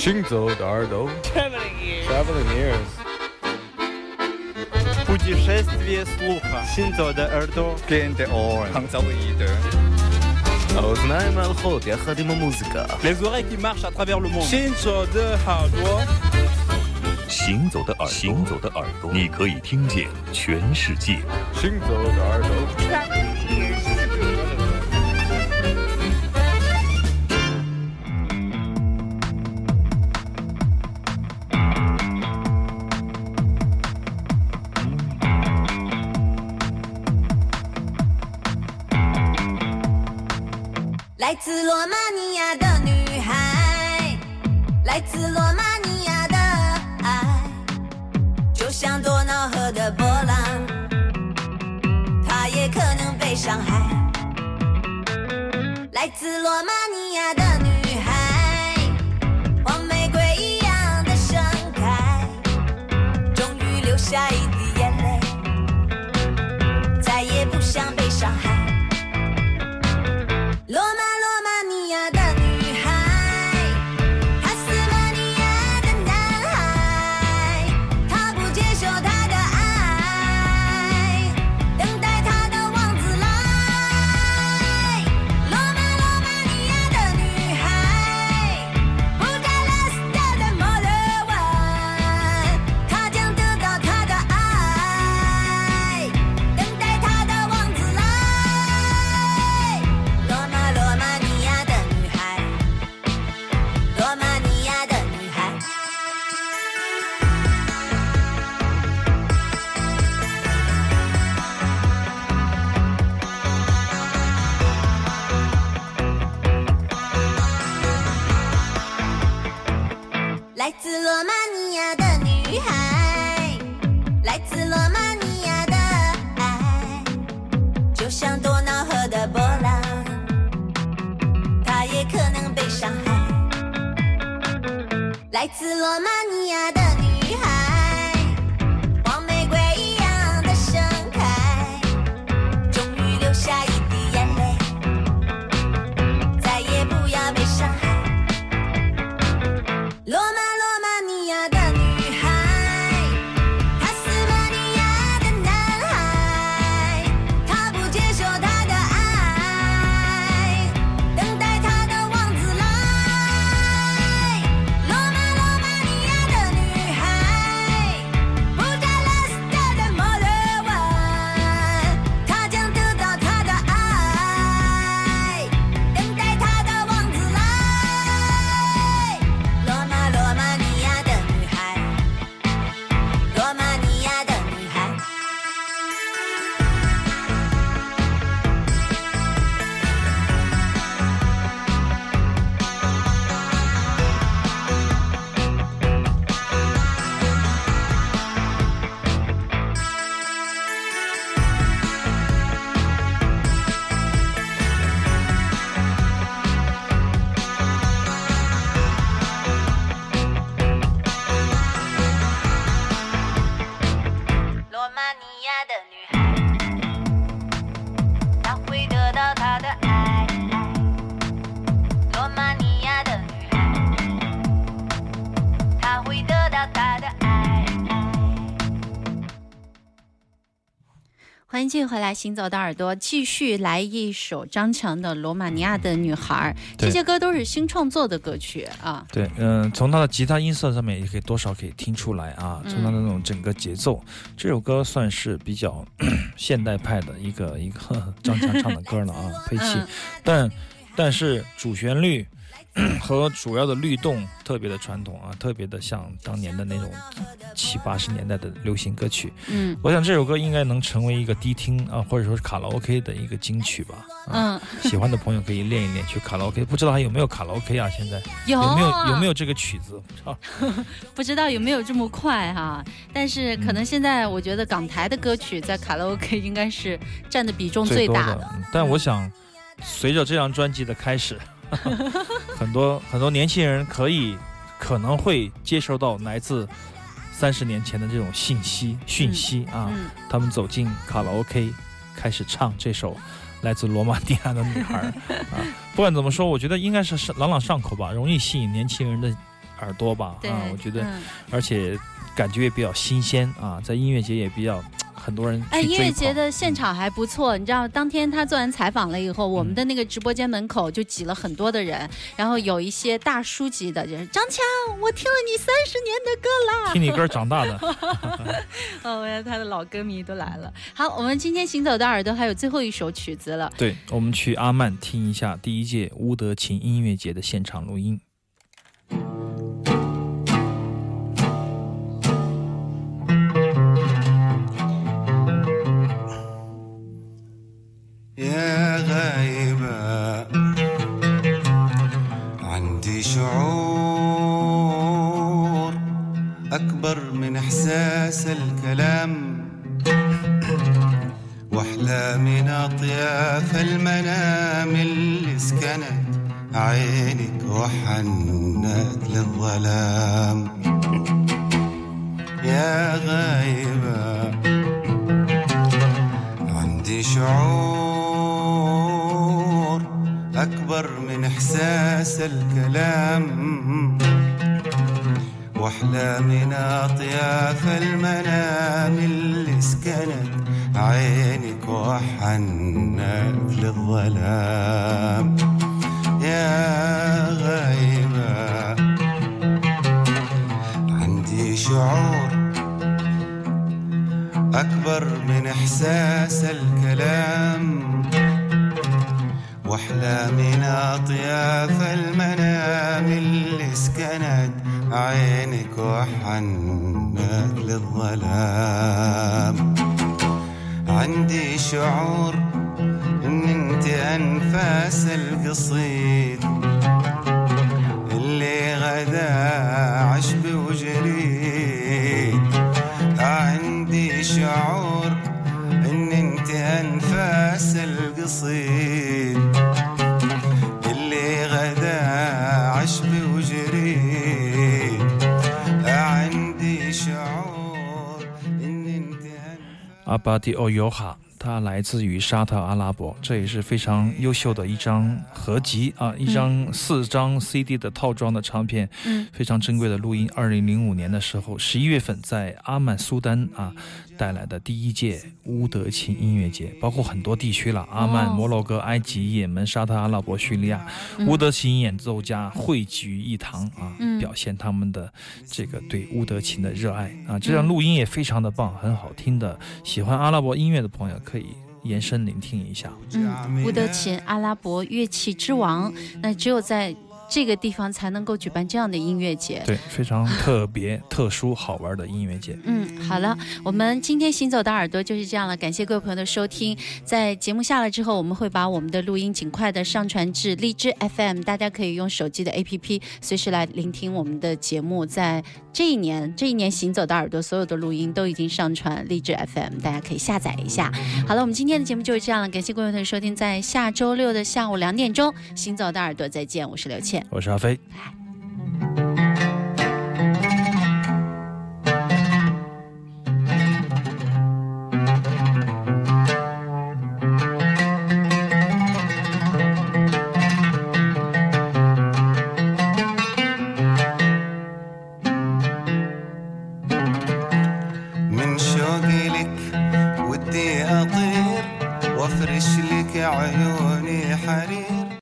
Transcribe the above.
行走的耳朵，Traveling ears。Traveling ears。Путешествие слуха. 行走的耳朵，Gen de oren。行走的耳朵。האוזניים הלכות יחד עם המוזיקה. Les oreilles qui marchent à travers le monde. 行走的耳朵。行走的耳朵，行走的耳朵，你可以听见全世界。行走的耳朵。 来自罗马尼亚的女孩，来自罗马尼亚的爱，就像多瑙河的波浪，它也可能被伤害。来自罗马尼亚的女来自罗马尼亚的。继续回来，行走的耳朵继续来一首张强的《罗马尼亚的女孩》。这些歌都是新创作的歌曲啊。对，嗯，从他的吉他音色上面也可以多少可以听出来啊。从他的那种整个节奏，这首歌算是比较 现代派的一个一个 张强唱的歌了啊。配器，但但是主旋律。和主要的律动特别的传统啊，特别的像当年的那种七八十年代的流行歌曲。嗯，我想这首歌应该能成为一个迪厅啊，或者说是卡拉 OK 的一个金曲吧。嗯，喜欢的朋友可以练一练去卡拉 OK。不知道还有没有卡拉 OK 啊？现在有没有有没有这个曲子？不知道，不知道有没有这么快哈？但是可能现在我觉得港台的歌曲在卡拉 OK 应该是占的比重最大的。但我想，随着这张专辑的开始。很多很多年轻人可以可能会接收到来自三十年前的这种信息讯息啊，他们走进卡拉 OK，开始唱这首来自罗马尼亚的女孩 啊。不管怎么说，我觉得应该是朗朗上口吧，容易吸引年轻人的耳朵吧，啊，我觉得，嗯而且感觉也比较新鲜啊，在音乐节也比较很多人哎，音乐节的现场还不错，你知道，当天他做完采访了以后，我们的那个直播间门口就挤了很多的人，然后有一些大叔级的，就是张强，我听了你三十年的歌啦，听你歌长大的，哦，原来他的老歌迷都来了。好，我们今天行走的耳朵还有最后一首曲子了，对，我们去阿曼听一下第一届乌德琴音乐节的现场录音。وأحلامي أطياف المنام اللي سكنت عينك وحنت للظلام. يا غايبة عندي شعور أكبر من إحساس الكلام. وأحلامي أطياف المنام اللي سكنت عينك وحنت للظلام يا غايبة عندي شعور أكبر من إحساس الكلام. وأحلامنا أطياف المنام اللي سكنت عينك وحنت للظلام. عندي شعور إن أنت أنفاس القصيد. Abati Oyoja 它来自于沙特阿拉伯，这也是非常优秀的一张合集啊，一张四张 CD 的套装的唱片，嗯，非常珍贵的录音。二零零五年的时候，十一月份在阿曼苏丹啊带来的第一届乌德琴音乐节，包括很多地区了，阿曼、哦摩洛哥、埃及、也门、沙特阿拉伯、叙利亚，嗯乌德琴演奏家汇聚一堂啊，嗯表现他们的这个对乌德琴的热爱啊。这张录音也非常的棒，很好听的。喜欢阿拉伯音乐的朋友可以延伸聆听一下。嗯，乌德琴，阿拉伯乐器之王，那只有在这个地方才能够举办这样的音乐节。对，非常特别、特殊、好玩的音乐节。嗯，好了，我们今天行走的耳朵就是这样了，感谢各位朋友的收听。在节目下了之后，我们会把我们的录音尽快的上传至荔枝 FM，大家可以用手机的 APP 随时来聆听我们的节目。在这一年，这一年行走的耳朵所有的录音都已经上传荔枝 FM，大家可以下载一下。好了，我们今天的节目就是这样了，感谢各位朋友的收听，在下周六的下午两点钟，行走的耳朵再见，我是刘倩。我是阿飞。拜